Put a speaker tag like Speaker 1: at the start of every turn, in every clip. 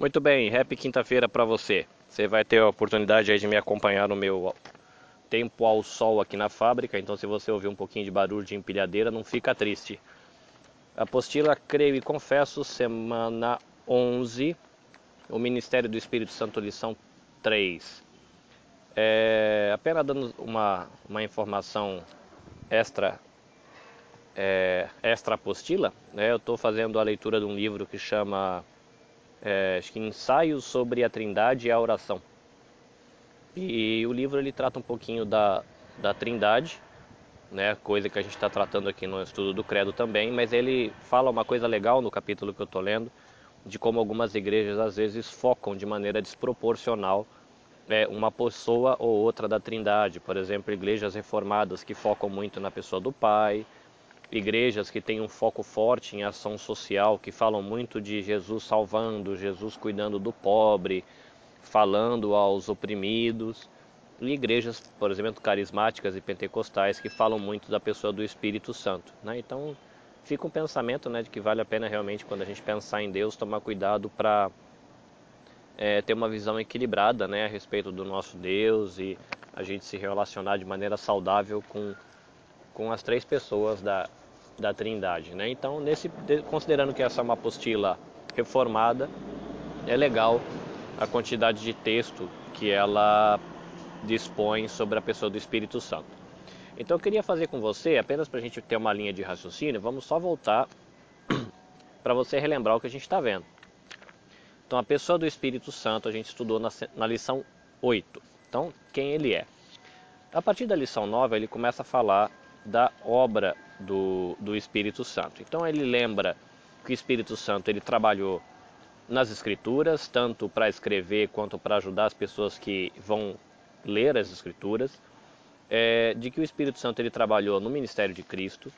Speaker 1: Muito bem, happy quinta-feira para você. Você vai ter a oportunidade aí de me acompanhar no meu tempo ao sol aqui na fábrica, então se você ouvir um pouquinho de barulho de empilhadeira, não fica triste. Apostila Creio e Confesso, semana 11, o Ministério do Espírito Santo, lição 3. É, apenas dando uma, uma informação extra é, extra apostila, né, eu estou fazendo a leitura de um livro que chama é, acho que Ensaios sobre a Trindade e a Oração. E o livro ele trata um pouquinho da, da Trindade, né, coisa que a gente está tratando aqui no estudo do Credo também, mas ele fala uma coisa legal no capítulo que eu estou lendo, de como algumas igrejas às vezes focam de maneira desproporcional é, uma pessoa ou outra da Trindade. Por exemplo, igrejas reformadas que focam muito na pessoa do Pai, igrejas que têm um foco forte em ação social, que falam muito de Jesus salvando, Jesus cuidando do pobre, falando aos oprimidos, e igrejas, por exemplo, carismáticas e pentecostais que falam muito da pessoa do Espírito Santo. Né? Então, fica um pensamento né, de que vale a pena realmente, quando a gente pensar em Deus, tomar cuidado para é, ter uma visão equilibrada né, a respeito do nosso Deus e a gente se relacionar de maneira saudável com, com as três pessoas da, da Trindade. Né? Então, nesse, considerando que essa é uma apostila reformada, é legal a quantidade de texto que ela dispõe sobre a pessoa do Espírito Santo. Então, eu queria fazer com você, apenas para a gente ter uma linha de raciocínio, vamos só voltar para você relembrar o que a gente está vendo. Então, a pessoa do Espírito Santo a gente estudou na, na lição 8. Então, quem ele é? A partir da lição 9, ele começa a falar da obra do, do Espírito Santo. Então ele lembra que o Espírito Santo ele trabalhou nas Escrituras, tanto para escrever quanto para ajudar as pessoas que vão ler as Escrituras, é, de que o Espírito Santo ele trabalhou no ministério de Cristo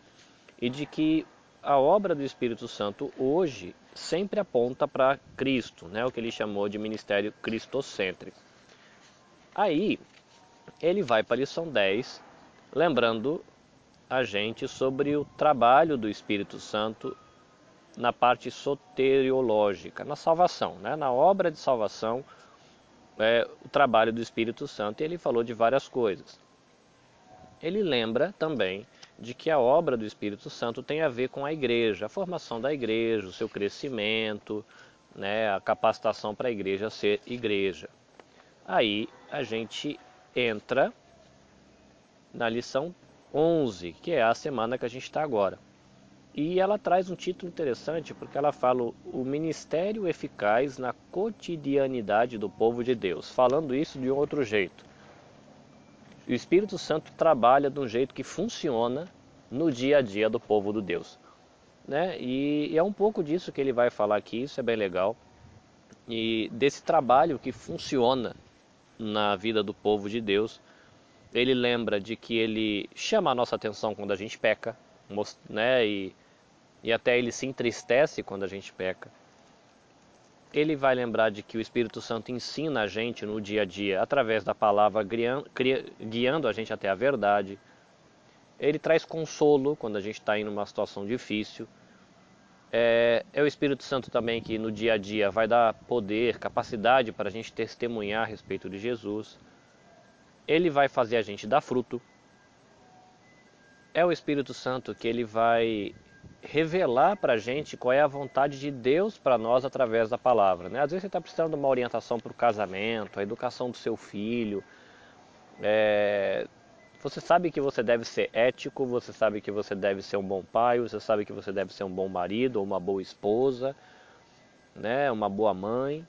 Speaker 1: e de que a obra do Espírito Santo hoje sempre aponta para Cristo, né, o que ele chamou de ministério cristocêntrico. Aí ele vai para a lição 10, lembrando a gente sobre o trabalho do Espírito Santo na parte soteriológica, na salvação, né? na obra de salvação, é, o trabalho do Espírito Santo, e ele falou de várias coisas. Ele lembra também de que a obra do Espírito Santo tem a ver com a igreja, a formação da igreja, o seu crescimento, né, a capacitação para a igreja ser igreja. Aí a gente entra na lição 11, que é a semana que a gente está agora. E ela traz um título interessante porque ela fala o ministério eficaz na cotidianidade do povo de Deus, falando isso de um outro jeito. O Espírito Santo trabalha de um jeito que funciona no dia a dia do povo do Deus. Né? E, é um pouco disso que ele vai falar aqui, isso é bem legal. E desse trabalho que funciona na vida do povo de Deus ele lembra de que ele chama a nossa atenção quando a gente peca, né? E, e até ele se entristece quando a gente peca. Ele vai lembrar de que o Espírito Santo ensina a gente no dia a dia, através da palavra, guiando a gente até a verdade. Ele traz consolo quando a gente está em uma situação difícil. É, é, o Espírito Santo também que no dia a dia vai dar poder, capacidade para a gente testemunhar a respeito de Jesus ele vai fazer a gente dar fruto. É o Espírito Santo que ele vai revelar para a gente qual é a vontade de Deus para nós através da palavra. Né? Às vezes você está precisando de uma orientação para o casamento, a educação do seu filho. É... Você sabe que você deve ser ético, você sabe que você deve ser um bom pai, você sabe que você deve ser um bom marido ou uma boa esposa, né? uma boa mãe.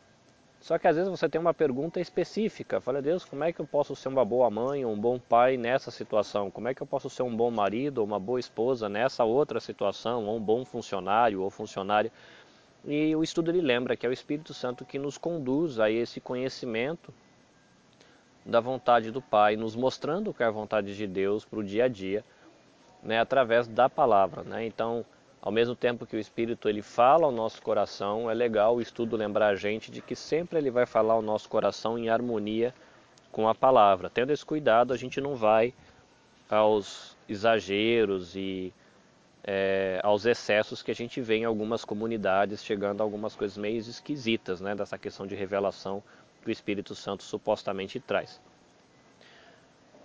Speaker 1: Só que às vezes você tem uma pergunta específica. Fala, Deus, como é que eu posso ser uma boa mãe, um bom pai nessa situação? Como é que eu posso ser um bom marido ou uma boa esposa nessa outra situação? Ou um bom funcionário ou funcionária? E o estudo ele lembra que é o Espírito Santo que nos conduz a esse conhecimento da vontade do Pai, nos mostrando o que é a vontade de Deus para o dia a dia, né, através da palavra. Né? Então, ao mesmo tempo que o Espírito ele fala ao nosso coração, é legal o estudo lembrar a gente de que sempre ele vai falar ao nosso coração em harmonia com a palavra. Tendo esse cuidado, a gente não vai aos exageros e é, aos excessos que a gente vê em algumas comunidades, chegando a algumas coisas meio esquisitas, né, dessa questão de revelação que o Espírito Santo supostamente traz.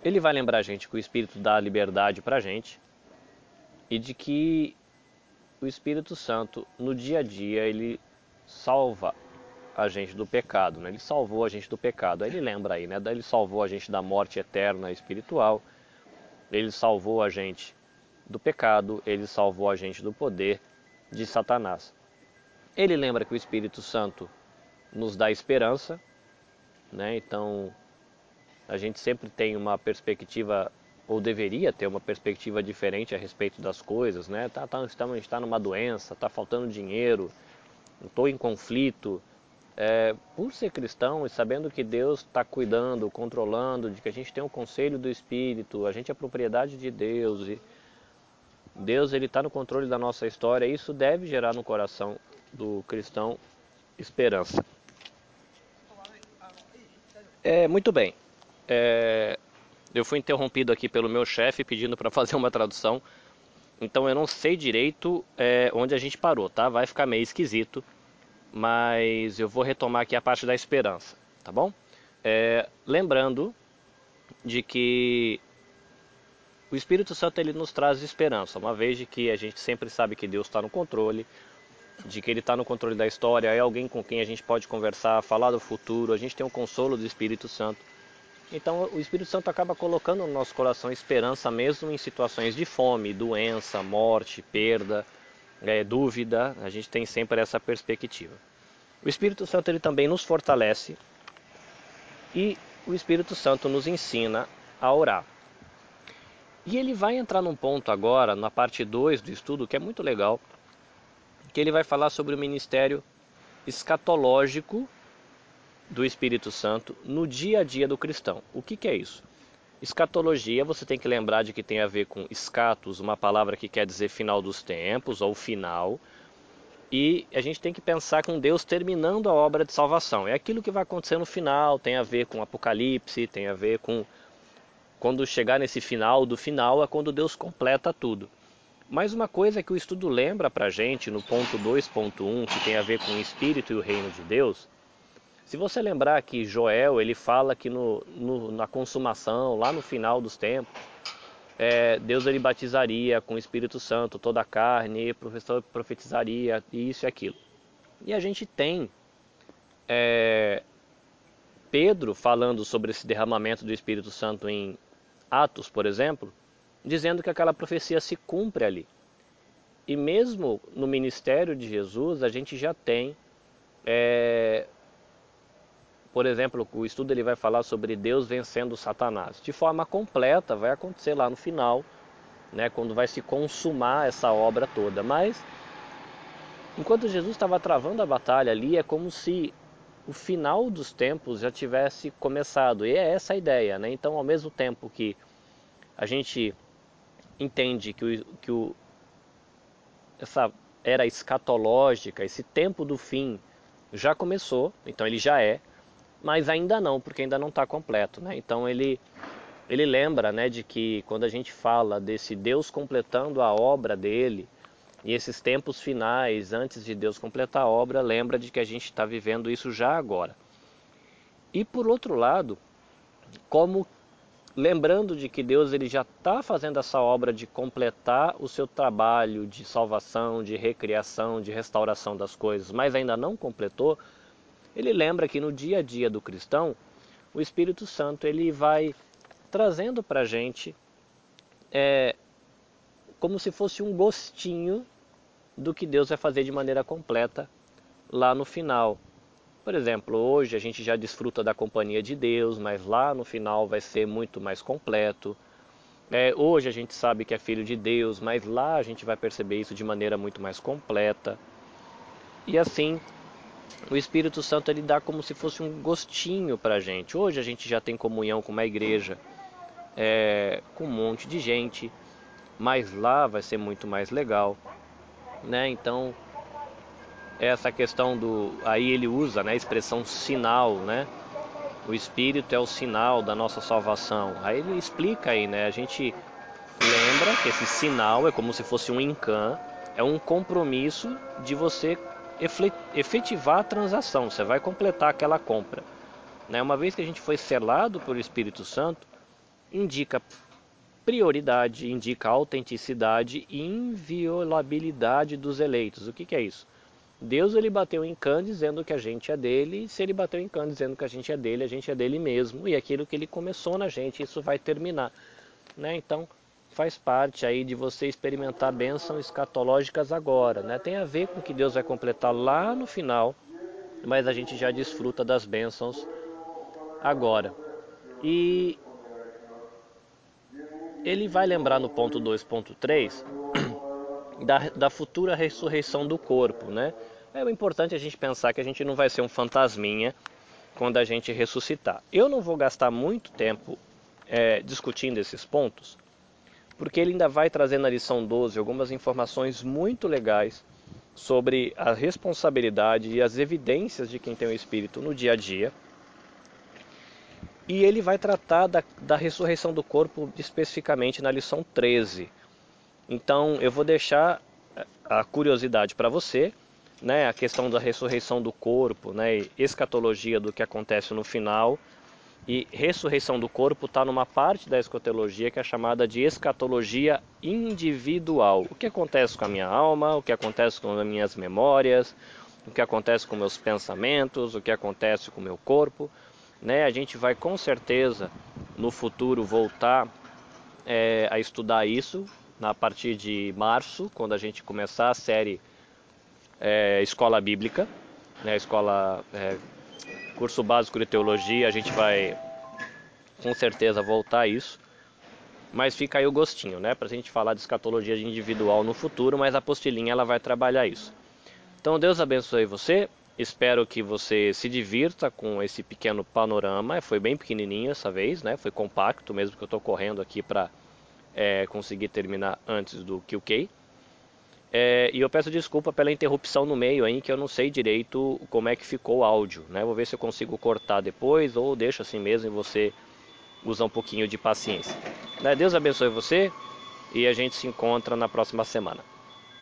Speaker 1: Ele vai lembrar a gente que o Espírito dá liberdade para a gente e de que o Espírito Santo, no dia a dia, ele salva a gente do pecado, né? Ele salvou a gente do pecado. Aí ele lembra aí, né? Ele salvou a gente da morte eterna espiritual. Ele salvou a gente do pecado, ele salvou a gente do poder de Satanás. Ele lembra que o Espírito Santo nos dá esperança, né? Então, a gente sempre tem uma perspectiva ou deveria ter uma perspectiva diferente a respeito das coisas, né? Tá, tá, gente está numa doença, está faltando dinheiro, estou em conflito. É, por ser cristão e sabendo que Deus está cuidando, controlando, de que a gente tem o conselho do Espírito, a gente é propriedade de Deus e Deus ele está no controle da nossa história, isso deve gerar no coração do cristão esperança. É, muito bem. É, eu fui interrompido aqui pelo meu chefe pedindo para fazer uma tradução. Então eu não sei direito é, onde a gente parou, tá? Vai ficar meio esquisito, mas eu vou retomar aqui a parte da esperança, tá bom? É, lembrando de que o Espírito Santo ele nos traz esperança, uma vez de que a gente sempre sabe que Deus está no controle, de que Ele está no controle da história, é alguém com quem a gente pode conversar, falar do futuro, a gente tem o consolo do Espírito Santo. Então o Espírito Santo acaba colocando no nosso coração esperança mesmo em situações de fome, doença, morte, perda, é, dúvida. A gente tem sempre essa perspectiva. O Espírito Santo ele também nos fortalece e o Espírito Santo nos ensina a orar. E ele vai entrar num ponto agora, na parte 2 do estudo, que é muito legal, que ele vai falar sobre o ministério escatológico do Espírito Santo no dia a dia do cristão. O que, que é isso? Escatologia, você tem que lembrar de que tem a ver com escatos, uma palavra que quer dizer final dos tempos ou final. E a gente tem que pensar com Deus terminando a obra de salvação. É aquilo que vai acontecer no final, tem a ver com Apocalipse, tem a ver com quando chegar nesse final do final é quando Deus completa tudo. Mas uma coisa que o estudo lembra pra gente no ponto 2.1, que tem a ver com o Espírito e o Reino de Deus, se você lembrar que Joel ele fala que no, no, na consumação, lá no final dos tempos, é, Deus ele batizaria com o Espírito Santo toda a carne, professor profetizaria isso e aquilo. E a gente tem é, Pedro falando sobre esse derramamento do Espírito Santo em Atos, por exemplo, dizendo que aquela profecia se cumpre ali. E mesmo no ministério de Jesus, a gente já tem é, por exemplo, o estudo ele vai falar sobre Deus vencendo Satanás. De forma completa, vai acontecer lá no final, né, quando vai se consumar essa obra toda. Mas, enquanto Jesus estava travando a batalha ali, é como se o final dos tempos já tivesse começado. E é essa a ideia. Né? Então, ao mesmo tempo que a gente entende que, o, que o, essa era escatológica, esse tempo do fim já começou, então ele já é, mas ainda não, porque ainda não está completo. Né? Então ele, ele lembra né, de que quando a gente fala desse Deus completando a obra dele, e esses tempos finais, antes de Deus completar a obra, lembra de que a gente está vivendo isso já agora. E por outro lado, como lembrando de que Deus ele já está fazendo essa obra de completar o seu trabalho de salvação, de recriação, de restauração das coisas, mas ainda não completou, ele lembra que no dia a dia do cristão, o Espírito Santo ele vai trazendo para a gente é, como se fosse um gostinho do que Deus vai fazer de maneira completa lá no final. Por exemplo, hoje a gente já desfruta da companhia de Deus, mas lá no final vai ser muito mais completo. É, hoje a gente sabe que é filho de Deus, mas lá a gente vai perceber isso de maneira muito mais completa. E assim o Espírito Santo ele dá como se fosse um gostinho para a gente. Hoje a gente já tem comunhão com uma igreja, é, com um monte de gente, mas lá vai ser muito mais legal, né? Então essa questão do aí ele usa, né, a expressão sinal, né? O Espírito é o sinal da nossa salvação. Aí ele explica aí, né? A gente Lembra que esse sinal é como se fosse um incã, é um compromisso de você efetivar a transação, você vai completar aquela compra. Né? Uma vez que a gente foi selado pelo Espírito Santo, indica prioridade, indica autenticidade e inviolabilidade dos eleitos. O que, que é isso? Deus ele bateu em Cã dizendo que a gente é dele, e se ele bateu em Cã dizendo que a gente é dele, a gente é dele mesmo, e aquilo que ele começou na gente, isso vai terminar. Né? Então, faz parte aí de você experimentar bênçãos escatológicas agora. Né? Tem a ver com que Deus vai completar lá no final, mas a gente já desfruta das bênçãos agora. E ele vai lembrar no ponto 2.3 da, da futura ressurreição do corpo, né? É importante a gente pensar que a gente não vai ser um fantasminha quando a gente ressuscitar. Eu não vou gastar muito tempo é, discutindo esses pontos, porque ele ainda vai trazer na lição 12 algumas informações muito legais sobre a responsabilidade e as evidências de quem tem o Espírito no dia a dia. E ele vai tratar da, da ressurreição do corpo especificamente na lição 13. Então eu vou deixar a curiosidade para você, né, a questão da ressurreição do corpo, né, escatologia do que acontece no final. E ressurreição do corpo está numa parte da escatologia que é chamada de escatologia individual. O que acontece com a minha alma, o que acontece com as minhas memórias, o que acontece com meus pensamentos, o que acontece com o meu corpo. Né? A gente vai com certeza no futuro voltar é, a estudar isso a partir de março, quando a gente começar a série é, Escola Bíblica, né, escola é, curso básico de teologia, a gente vai com certeza voltar a isso. Mas fica aí o gostinho, né, para a gente falar de escatologia individual no futuro, mas a apostilinha ela vai trabalhar isso. Então Deus abençoe você. Espero que você se divirta com esse pequeno panorama. Foi bem pequenininho essa vez, né? Foi compacto, mesmo que eu estou correndo aqui para é, conseguir terminar antes do QK. É, e eu peço desculpa pela interrupção no meio aí, que eu não sei direito como é que ficou o áudio. Né? Vou ver se eu consigo cortar depois ou deixo assim mesmo e você usa um pouquinho de paciência. Né? Deus abençoe você e a gente se encontra na próxima semana.